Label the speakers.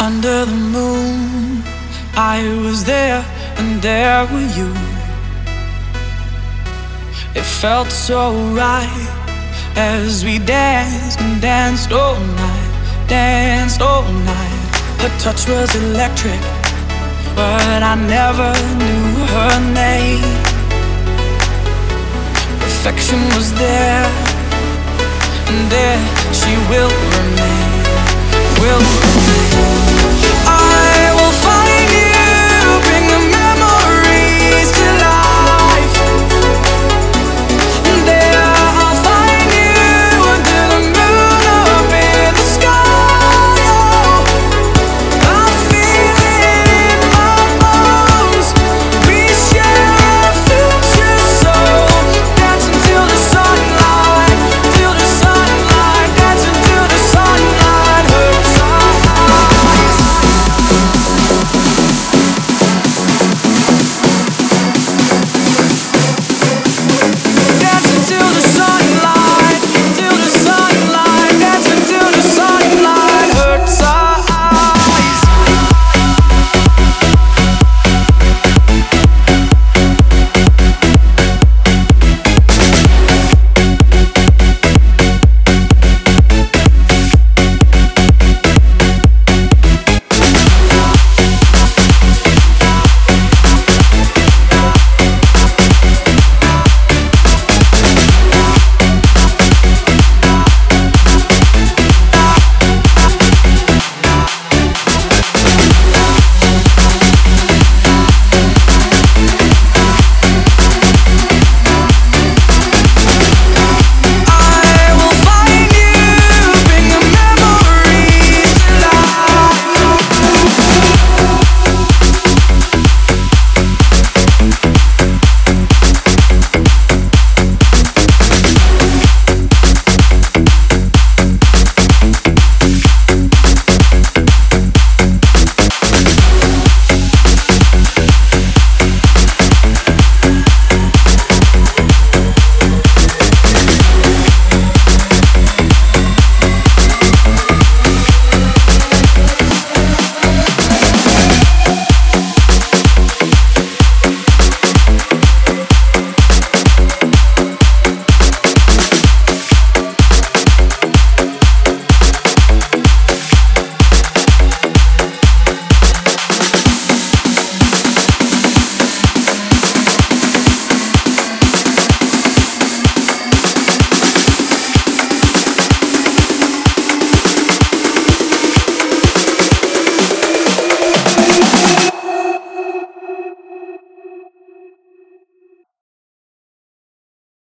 Speaker 1: Under the moon, I was there, and there were you. It felt so right as we danced and danced all night, danced all night. Her touch was electric, but I never knew her name. Perfection was there, and there she will remain.